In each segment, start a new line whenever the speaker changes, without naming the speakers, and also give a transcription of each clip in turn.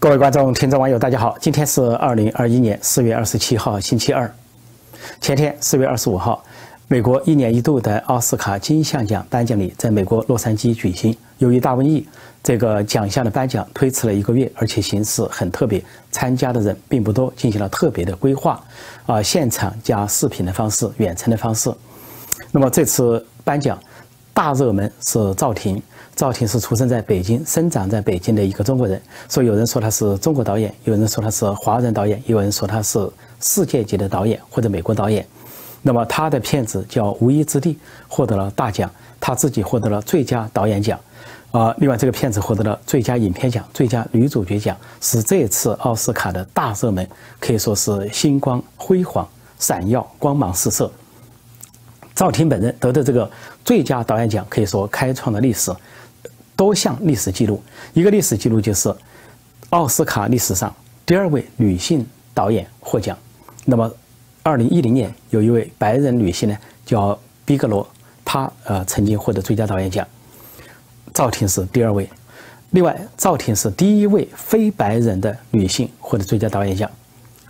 各位观众、听众、网友，大家好！今天是二零二一年四月二十七号，星期二。前天四月二十五号，美国一年一度的奥斯卡金像奖颁奖礼在美国洛杉矶举行。由于大瘟疫，这个奖项的颁奖推迟了一个月，而且形式很特别，参加的人并不多，进行了特别的规划，啊，现场加视频的方式、远程的方式。那么这次颁奖大热门是赵婷。赵婷是出生在北京、生长在北京的一个中国人，所以有人说他是中国导演，有人说他是华人导演，有人说他是世界级的导演或者美国导演。那么他的片子叫《无依之地》，获得了大奖，他自己获得了最佳导演奖，啊，另外这个片子获得了最佳影片奖、最佳女主角奖，是这次奥斯卡的大热门，可以说是星光辉煌、闪耀、光芒四射。赵婷本人得的这个最佳导演奖，可以说开创了历史。多项历史记录，一个历史记录就是奥斯卡历史上第二位女性导演获奖。那么，二零一零年有一位白人女性呢，叫毕格罗，她呃曾经获得最佳导演奖。赵婷是第二位，另外赵婷是第一位非白人的女性获得最佳导演奖。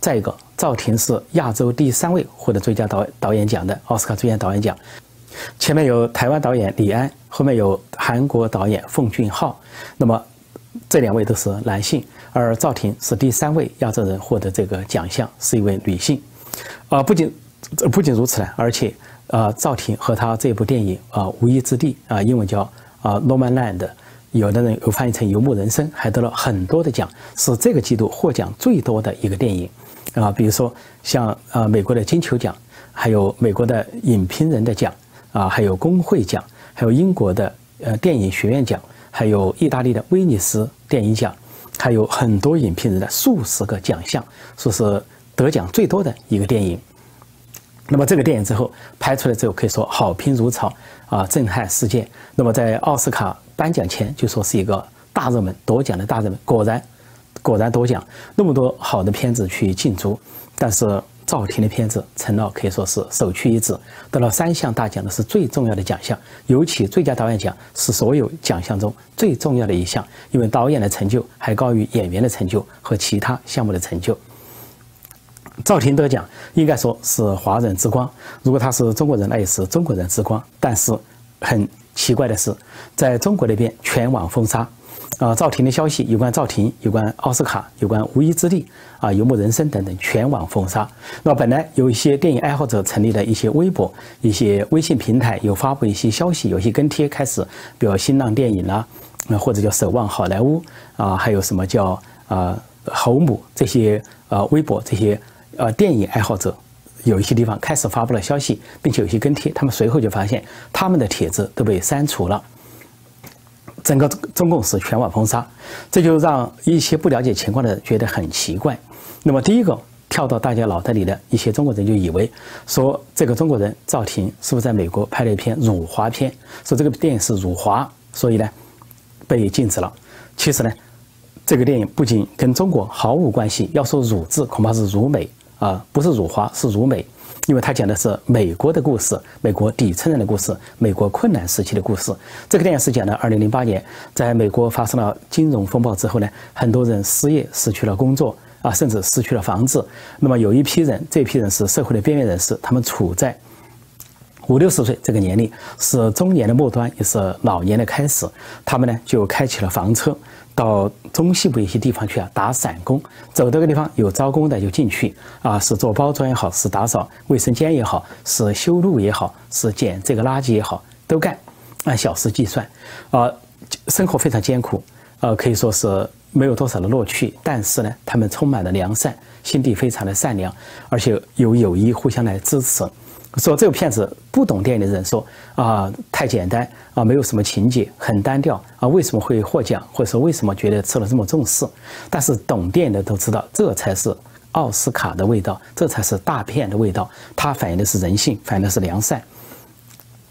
再一个，赵婷是亚洲第三位获得最佳导导演奖的奥斯卡最佳导演奖。前面有台湾导演李安，后面有韩国导演奉俊昊，那么这两位都是男性，而赵婷是第三位亚洲人获得这个奖项，是一位女性。啊，不仅不仅如此呢，而且啊，赵婷和她这部电影啊《无依之地》啊，英文叫啊《No Man Land》，有的人有翻译成《游牧人生》，还得了很多的奖，是这个季度获奖最多的一个电影。啊，比如说像啊美国的金球奖，还有美国的影评人的奖。啊，还有工会奖，还有英国的呃电影学院奖，还有意大利的威尼斯电影奖，还有很多影评人的数十个奖项，说是得奖最多的一个电影。那么这个电影之后拍出来之后，可以说好评如潮啊，震撼世界。那么在奥斯卡颁奖前就说是一个大热门，夺奖的大热门，果然果然夺奖，那么多好的片子去竞逐，但是。赵婷的片子成了可以说是首屈一指，得了三项大奖的是最重要的奖项，尤其最佳导演奖是所有奖项中最重要的一项，因为导演的成就还高于演员的成就和其他项目的成就。赵婷得奖应该说是华人之光，如果他是中国人，那也是中国人之光。但是很奇怪的是，在中国那边全网封杀。啊，赵婷的消息，有关赵婷、有关奥斯卡、有关《无依之地》啊，《游牧人生》等等，全网封杀。那本来有一些电影爱好者成立的一些微博、一些微信平台，有发布一些消息，有些跟帖开始，比如新浪电影啦，啊，或者叫守望好莱坞啊，还有什么叫啊侯母这些啊微博这些呃电影爱好者，有一些地方开始发布了消息，并且有些跟帖，他们随后就发现他们的帖子都被删除了。整个中共是全网封杀，这就让一些不了解情况的人觉得很奇怪。那么，第一个跳到大家脑袋里的一些中国人就以为说，这个中国人赵婷是不是在美国拍了一篇辱华片？说这个电影是辱华，所以呢被禁止了。其实呢，这个电影不仅跟中国毫无关系，要说辱字，恐怕是辱美啊，不是辱华，是辱美。因为他讲的是美国的故事，美国底层人的故事，美国困难时期的故事。这个电影是讲的2008年，在美国发生了金融风暴之后呢，很多人失业，失去了工作啊，甚至失去了房子。那么有一批人，这批人是社会的边缘人士，他们处在五六十岁这个年龄，是中年的末端，也是老年的开始。他们呢就开起了房车。到中西部一些地方去啊，打散工，走这个地方有招工的就进去啊，是做包装也好，是打扫卫生间也好，是修路也好，是捡这个垃圾也好，都干，按小时计算，啊，生活非常艰苦，呃，可以说是没有多少的乐趣，但是呢，他们充满了良善，心地非常的善良，而且有友谊互相来支持。说这个片子不懂电影的人说啊太简单啊没有什么情节很单调啊为什么会获奖或者说为什么觉得吃了这么重视？但是懂电影的都知道这才是奥斯卡的味道，这才是大片的味道。它反映的是人性，反映的是良善。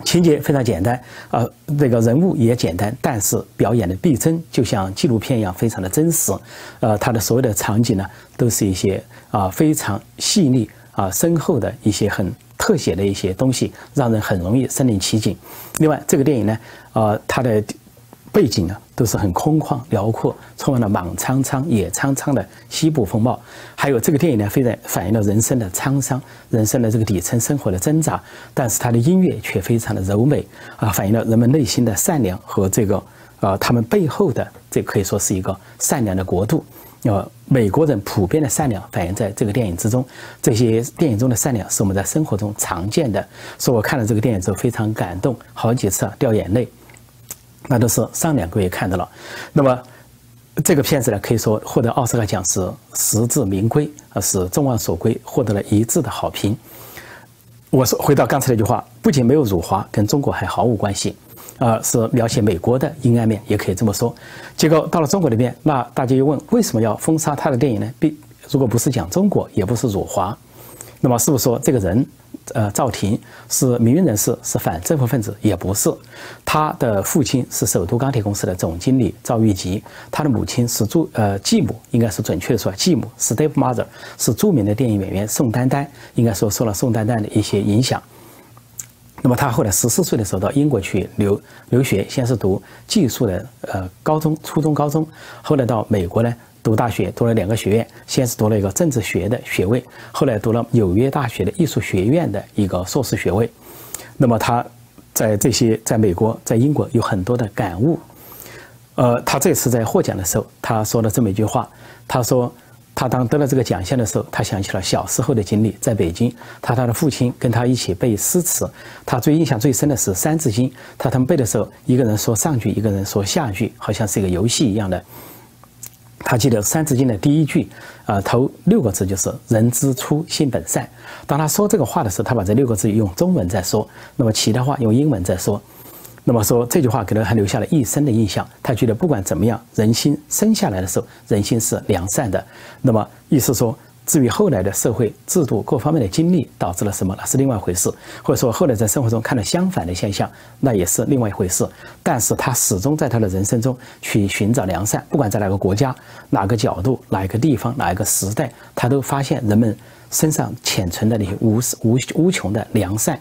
情节非常简单啊，这个人物也简单，但是表演的逼真，就像纪录片一样，非常的真实。呃，它的所有的场景呢，都是一些啊非常细腻啊深厚的一些很。特写的一些东西，让人很容易身临其境。另外，这个电影呢，呃，它的背景呢都是很空旷辽阔，充满了莽苍苍、野苍苍的西部风貌。还有这个电影呢，非常反映了人生的沧桑，人生的这个底层生活的挣扎。但是它的音乐却非常的柔美啊，反映了人们内心的善良和这个啊，他们背后的这可以说是一个善良的国度。呃，美国人普遍的善良反映在这个电影之中。这些电影中的善良是我们在生活中常见的。所以我看了这个电影之后非常感动，好几次啊掉眼泪。那都是上两个月看到了。那么这个片子呢，可以说获得奥斯卡奖是实至名归，啊，是众望所归，获得了一致的好评。我说回到刚才那句话，不仅没有辱华，跟中国还毫无关系。呃，是描写美国的阴暗面，也可以这么说。结果到了中国里面，那大家又问，为什么要封杀他的电影呢？必如果不是讲中国，也不是辱华，那么是不是说这个人，呃，赵婷是名运人士，是反政府分子？也不是，他的父亲是首都钢铁公司的总经理赵玉吉，他的母亲是著呃继母，应该是准确的说，继母 Step Mother 是著名的电影演员宋丹丹，应该说受了宋丹丹的一些影响。那么他后来十四岁的时候到英国去留留学，先是读技术的呃高中、初中、高中，后来到美国呢读大学，读了两个学院，先是读了一个政治学的学位，后来读了纽约大学的艺术学院的一个硕士学位。那么他在这些在美国、在英国有很多的感悟。呃，他这次在获奖的时候，他说了这么一句话，他说。他当得了这个奖项的时候，他想起了小时候的经历，在北京，他他的父亲跟他一起背诗词，他最印象最深的是《三字经》，他他们背的时候，一个人说上句，一个人说下句，好像是一个游戏一样的。他记得《三字经》的第一句，啊，头六个字就是“人之初，性本善”。当他说这个话的时候，他把这六个字用中文在说，那么其他话用英文在说。那么说这句话给了他留下了一生的印象。他觉得不管怎么样，人心生下来的时候，人心是良善的。那么意思说，至于后来的社会制度各方面的经历导致了什么，那是另外一回事。或者说后来在生活中看到相反的现象，那也是另外一回事。但是他始终在他的人生中去寻找良善，不管在哪个国家、哪个角度、哪一个地方、哪一个时代，他都发现人们身上潜存的那些无无无穷的良善。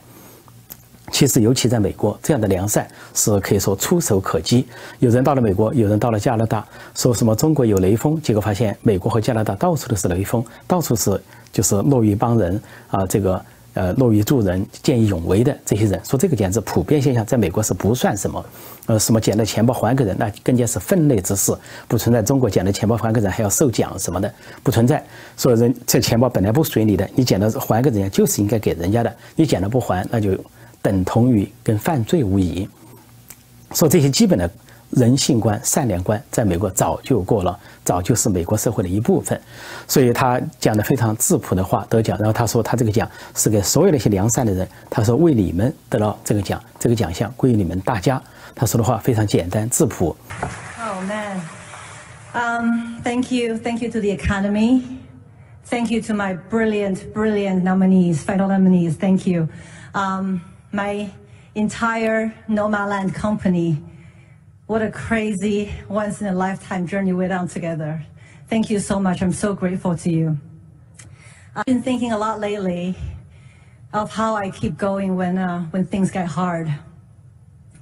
其实，尤其在美国，这样的良善是可以说触手可及。有人到了美国，有人到了加拿大，说什么中国有雷锋，结果发现美国和加拿大到处都是雷锋，到处是就是乐于帮人啊，这个呃乐于助人、见义勇为的这些人。说这个简直普遍现象，在美国是不算什么。呃，什么捡了钱包还给人，那更加是分内之事，不存在中国捡了钱包还给人还要受奖什么的，不存在。说人这钱包本来不属于你的，你捡了还给人家就是应该给人家的，你捡了不还，那就。等同于跟犯罪无疑。说这些基本的人性观、善良观，在美国早就过了，早就是美国社会的一部分。所以他讲的非常质朴的话得奖。然后他说他这个奖是给所有那些良善的人。他说为你们得到这个奖，这个奖项归你们大家。他说的话非常简单质朴。
Oh man, um, thank you, thank you to the Academy, thank you to my brilliant, brilliant nominees, final nominees. Thank you. Um. My entire Nomadland company. What a crazy once in a lifetime journey we're on together. Thank you so much. I'm so grateful to you. I've been thinking a lot lately of how I keep going when uh, when things get hard,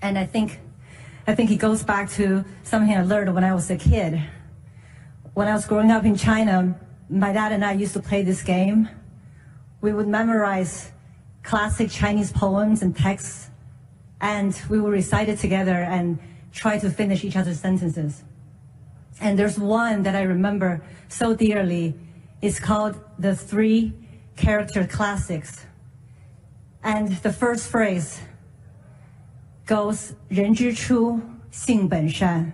and I think I think it goes back to something I learned when I was a kid. When I was growing up in China, my dad and I used to play this game. We would memorize classic Chinese poems and texts, and we would recite it together and try to finish each other's sentences. And there's one that I remember so dearly. It's called the Three Character Classics. And the first phrase goes, 人之初,性本善.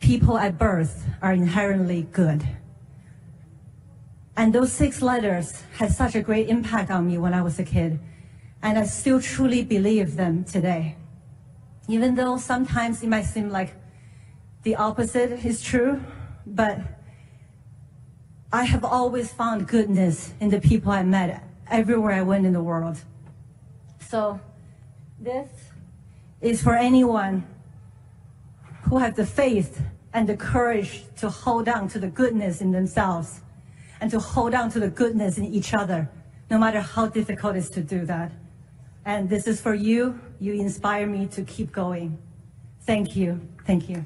People at birth are inherently good. And those six letters had such a great impact on me when I was a kid. And I still truly believe them today. Even though sometimes it might seem like the opposite is true, but I have always found goodness in the people I met everywhere I went in the world. So this is for anyone who has the faith and the courage to hold on to the goodness in themselves and to hold on to the goodness in each other, no matter how difficult it is to do that. And this is for you. You inspire me to keep going. Thank you, thank you.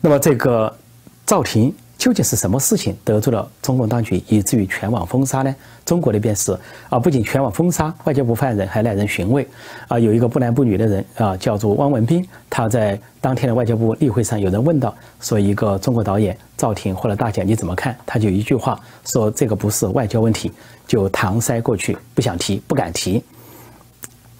那么这个赵婷 究竟是什么事情得罪了中共当局，以至于全网封杀呢？中国那边是啊，不仅全网封杀，外交部发言人还耐人寻味啊。有一个不男不女的人啊，叫做汪文斌，他在当天的外交部例会上，有人问到说一个中国导演赵婷获了大奖，你怎么看？他就一句话说这个不是外交问题，就搪塞过去，不想提，不敢提。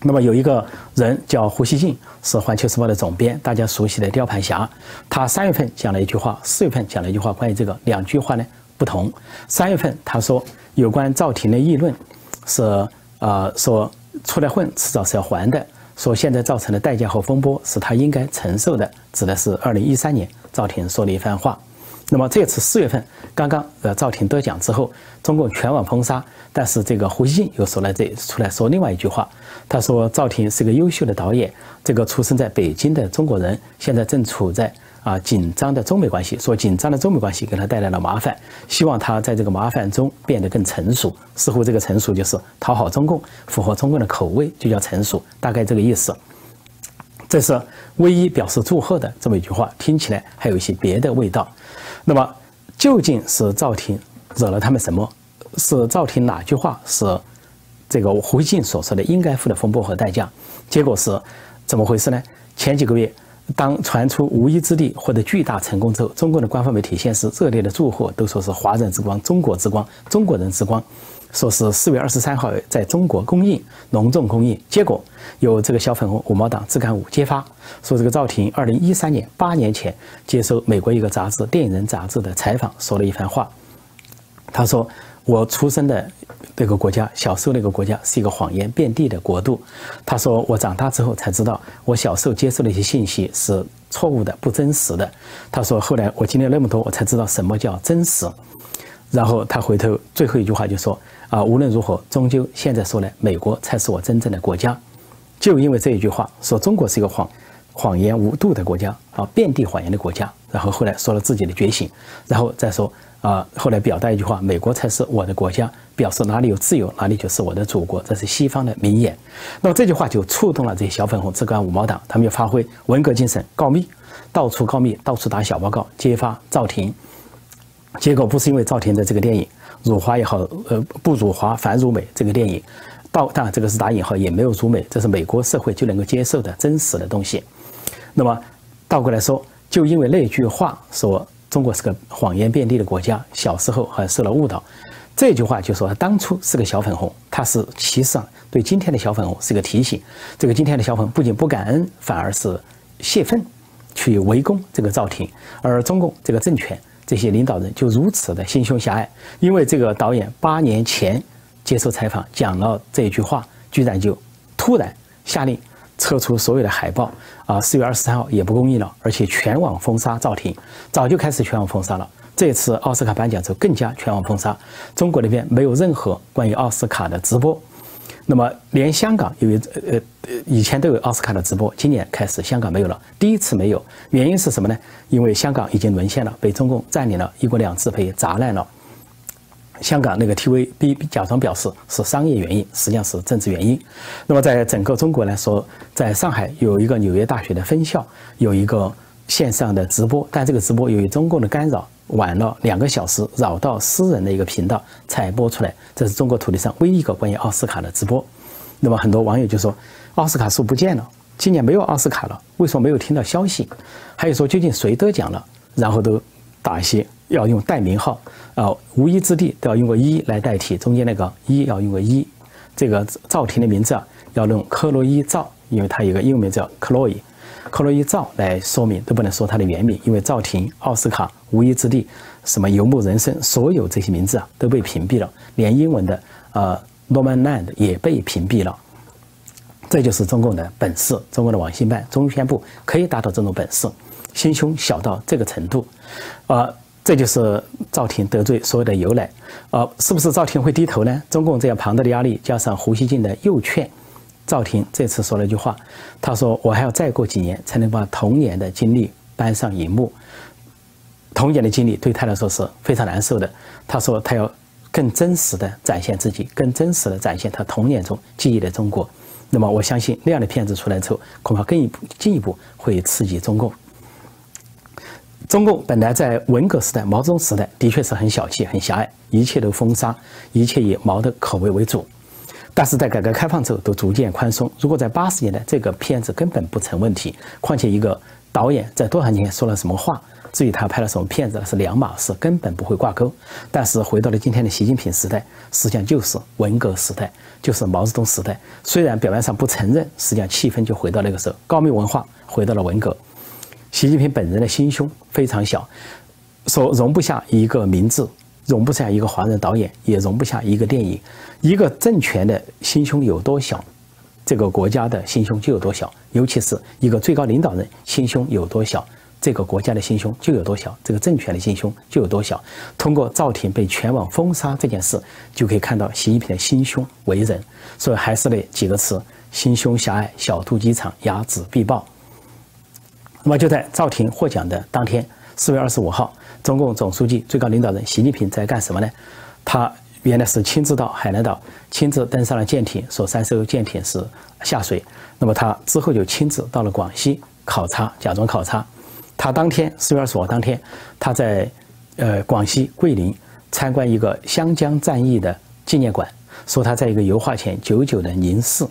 那么有一个人叫胡锡进，是《环球时报》的总编，大家熟悉的雕盘侠。他三月份讲了一句话，四月份讲了一句话，关于这个两句话呢不同。三月份他说有关赵婷的议论是呃说出来混迟早是要还的，说现在造成的代价和风波是他应该承受的，指的是二零一三年赵婷说的一番话。那么这次四月份刚刚呃赵婷得奖之后，中共全网封杀，但是这个胡锡进又说了这出来说另外一句话。他说：“赵婷是个优秀的导演，这个出生在北京的中国人，现在正处在啊紧张的中美关系。说紧张的中美关系给他带来了麻烦，希望他在这个麻烦中变得更成熟。似乎这个成熟就是讨好中共，符合中共的口味，就叫成熟，大概这个意思。这是唯一表示祝贺的这么一句话，听起来还有一些别的味道。那么究竟是赵婷惹了他们什么？是赵婷哪句话是？”这个胡锡进所说的应该付的风波和代价，结果是怎么回事呢？前几个月，当传出无一之地获得巨大成功之后，中国的官方媒体先是热烈的祝贺，都说是华人之光、中国之光、中国人之光，说是四月二十三号在中国公映，隆重公映。结果有这个小粉红五毛党自干五揭发，说这个赵婷二零一三年八年前接受美国一个杂志《电影人》杂志的采访，说了一番话，他说。我出生的那个国家，小时候那个国家是一个谎言遍地的国度。他说，我长大之后才知道，我小时候接受的一些信息是错误的、不真实的。他说，后来我经历了那么多，我才知道什么叫真实。然后他回头最后一句话就说：啊，无论如何，终究现在说来，美国才是我真正的国家。就因为这一句话，说中国是一个谎谎言无度的国家啊，遍地谎言的国家。然后后来说了自己的觉醒，然后再说。啊，后来表达一句话：“美国才是我的国家”，表示哪里有自由，哪里就是我的祖国。这是西方的名言。那么这句话就触动了这些小粉红、自干五毛党，他们就发挥文革精神，告密，到处告密，到处打小报告，揭发赵婷。结果不是因为赵婷的这个电影“辱华也好，呃，不辱华反辱美”这个电影，到当然这个是打引号，也没有辱美，这是美国社会就能够接受的真实的东西。那么倒过来说，就因为那句话说。中国是个谎言遍地的国家，小时候还受了误导。这句话就说他当初是个小粉红，他是其实上对今天的小粉红是个提醒。这个今天的小粉红不仅不感恩，反而是泄愤，去围攻这个赵婷。而中共这个政权这些领导人就如此的心胸狭隘，因为这个导演八年前接受采访讲了这句话，居然就突然下令。撤出所有的海报啊！四月二十三号也不公映了，而且全网封杀赵婷，早就开始全网封杀了。这次奥斯卡颁奖之后更加全网封杀，中国那边没有任何关于奥斯卡的直播。那么连香港因为呃呃以前都有奥斯卡的直播，今年开始香港没有了，第一次没有，原因是什么呢？因为香港已经沦陷了，被中共占领了，一国两制被砸烂了。香港那个 TVB 假装表示是商业原因，实际上是政治原因。那么在整个中国来说，在上海有一个纽约大学的分校有一个线上的直播，但这个直播由于中共的干扰，晚了两个小时，扰到私人的一个频道才播出来。这是中国土地上唯一一个关于奥斯卡的直播。那么很多网友就说，奥斯卡是不见了，今年没有奥斯卡了，为什么没有听到消息？还有说究竟谁得奖了？然后都打一些。要用代名号啊，无一之地都要用个一来代替，中间那个一要用个一。这个赵婷的名字啊，要用克洛伊赵，因为它有个英文名叫克洛伊，克洛伊赵来说明，都不能说它的原名，因为赵婷、奥斯卡、无一之地、什么游牧人生，所有这些名字啊都被屏蔽了，连英文的呃 Norman Land 也被屏蔽了。这就是中共的本事，中共的网信办、中宣部可以达到这种本事，心胸小到这个程度，啊。这就是赵婷得罪所有的由来，呃，是不是赵婷会低头呢？中共这样庞大的压力，加上胡锡进的诱劝，赵婷这次说了一句话，他说：“我还要再过几年才能把童年的经历搬上荧幕。童年的经历对他来说是非常难受的。他说他要更真实的展现自己，更真实的展现他童年中记忆的中国。那么我相信那样的片子出来之后，恐怕更一步进一步会刺激中共。中共本来在文革时代、毛泽东时代的确是很小气、很狭隘，一切都封杀，一切以毛的口味为主。但是在改革开放之后，都逐渐宽松。如果在八十年代，这个片子根本不成问题。况且一个导演在多少年前说了什么话，至于他拍了什么片子，是两码事，根本不会挂钩。但是回到了今天的习近平时代，实际上就是文革时代，就是毛泽东时代。虽然表面上不承认，实际上气氛就回到那个时候，高密文化回到了文革。习近平本人的心胸非常小，说容不下一个名字，容不下一个华人导演，也容不下一个电影。一个政权的心胸有多小，这个国家的心胸就有多小。尤其是一个最高领导人心胸有多小，这个国家的心胸就有多小，这个政权的心胸就有多小。通过赵婷被全网封杀这件事，就可以看到习近平的心胸为人。所以还是那几个词：心胸狭隘，小肚鸡肠，睚眦必报。那么就在赵婷获奖的当天，四月二十五号，中共总书记、最高领导人习近平在干什么呢？他原来是亲自到海南岛，亲自登上了舰艇，说三艘舰艇是下水。那么他之后就亲自到了广西考察，假装考察。他当天四月二十五号当天，他在呃广西桂林参观一个湘江战役的纪念馆，说他在一个油画前久久的凝视。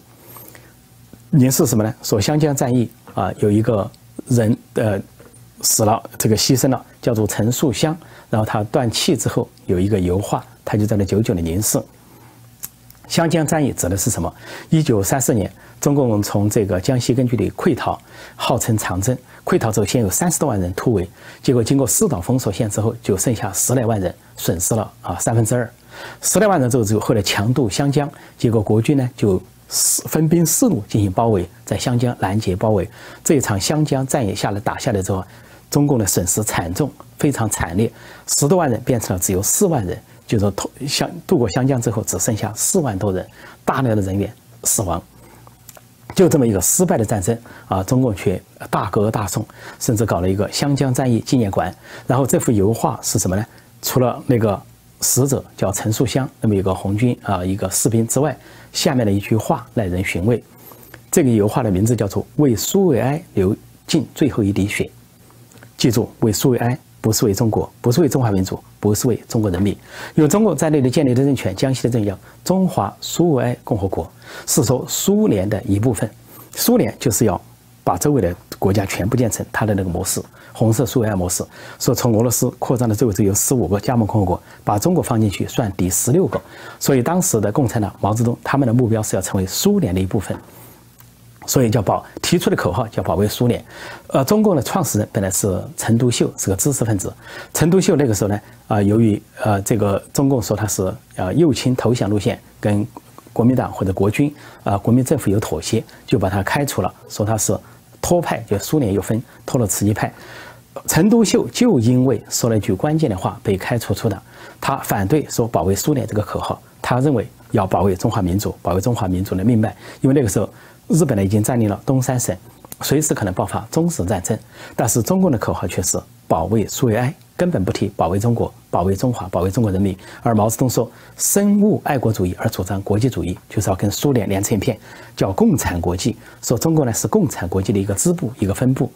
凝视什么呢？说湘江战役啊有一个。人呃死了，这个牺牲了，叫做陈树湘。然后他断气之后，有一个油画，他就在那久久的凝视。湘江战役指的是什么？一九三四年，中共从这个江西根据地溃逃，号称长征。溃逃之后，先有三十多万人突围，结果经过四岛封锁线之后，就剩下十来万人，损失了啊三分之二。十来万人之后，之后后来强渡湘江，结果国军呢就。四分兵四路进行包围，在湘江拦截包围。这一场湘江战役下来打下来之后，中共的损失惨重，非常惨烈，十多万人变成了只有四万人，就是脱湘渡过湘江之后只剩下四万多人，大量的人员死亡。就这么一个失败的战争啊，中共却大歌大颂，甚至搞了一个湘江战役纪念馆。然后这幅油画是什么呢？除了那个死者叫陈树湘，那么一个红军啊一个士兵之外。下面的一句话耐人寻味，这个油画的名字叫做“为苏维埃流尽最后一滴血”。记住，为苏维埃不是为中国，不是为中华民族，不是为中国人民。由中国在内的建立的政权，江西的政叫中华苏维埃共和国，是说苏联的一部分。苏联就是要把周围的国家全部建成它的那个模式。红色苏维埃模式说，从俄罗斯扩张的周围只有十五个加盟共和国，把中国放进去算第十六个。所以当时的共产党毛泽东他们的目标是要成为苏联的一部分，所以叫保提出的口号叫保卫苏联。呃，中共的创始人本来是陈独秀，是个知识分子。陈独秀那个时候呢，啊，由于呃这个中共说他是呃右倾投降路线，跟国民党或者国军啊国民政府有妥协，就把他开除了，说他是。托派就苏联又分托了慈禧派，陈独秀就因为说了一句关键的话被开除出党。他反对说保卫苏联这个口号，他认为要保卫中华民族，保卫中华民族的命脉。因为那个时候日本呢已经占领了东三省，随时可能爆发中日战争。但是中共的口号却是保卫苏维埃。根本不提保卫中国、保卫中华、保卫中国人民，而毛泽东说深恶爱国主义而主张国际主义，就是要跟苏联连成一片，叫共产国际。说中国呢是共产国际的一个支部、一个分部。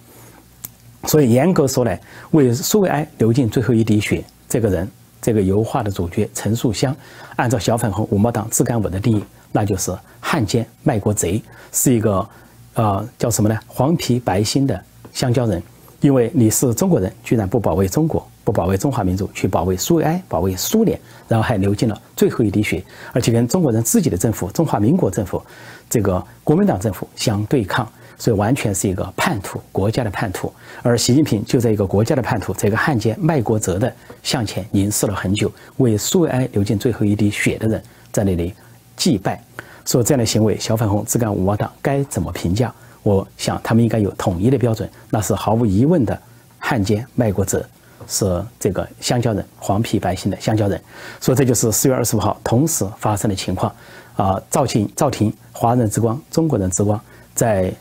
所以严格说来，为苏维埃流尽最后一滴血，这个人，这个油画的主角陈树湘，按照小粉红五毛党自干五的定义，那就是汉奸卖国贼，是一个，呃，叫什么呢？黄皮白心的香蕉人。因为你是中国人，居然不保卫中国。不保卫中华民族，去保卫苏维埃，保卫苏联，然后还流尽了最后一滴血，而且跟中国人自己的政府——中华民国政府，这个国民党政府相对抗，所以完全是一个叛徒，国家的叛徒。而习近平就在一个国家的叛徒，这个汉奸卖国贼的向前凝视了很久，为苏维埃流尽最后一滴血的人在那里祭拜，说这样的行为，小粉红自干五毛党该怎么评价？我想他们应该有统一的标准，那是毫无疑问的汉奸卖国贼。是这个香蕉人，黄皮白心的香蕉人，所以这就是四月二十五号同时发生的情况。啊，赵庆，赵婷，华人之光，中国人之光，在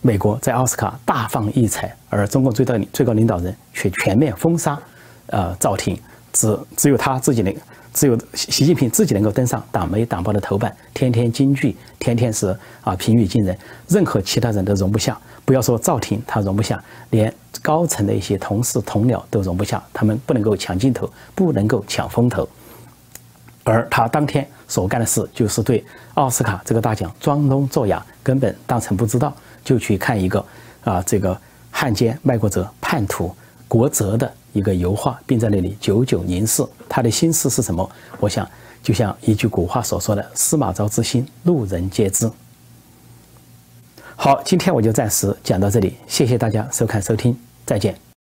美国在奥斯卡大放异彩，而中共最高最高领导人却全面封杀，呃，赵婷，只只有他自己能，只有习近平自己能够登上党媒党报的头版，天天金句，天天是啊平语惊人，任何其他人都容不下。不要说赵婷他容不下，连高层的一些同事同僚都容不下，他们不能够抢镜头，不能够抢风头。而他当天所干的事，就是对奥斯卡这个大奖装聋作哑，根本当成不知道，就去看一个啊这个汉奸卖国者叛徒国贼的一个油画，并在那里久久凝视。他的心思是什么？我想，就像一句古话所说的：“司马昭之心，路人皆知。”好，今天我就暂时讲到这里，谢谢大家收看收听，再见。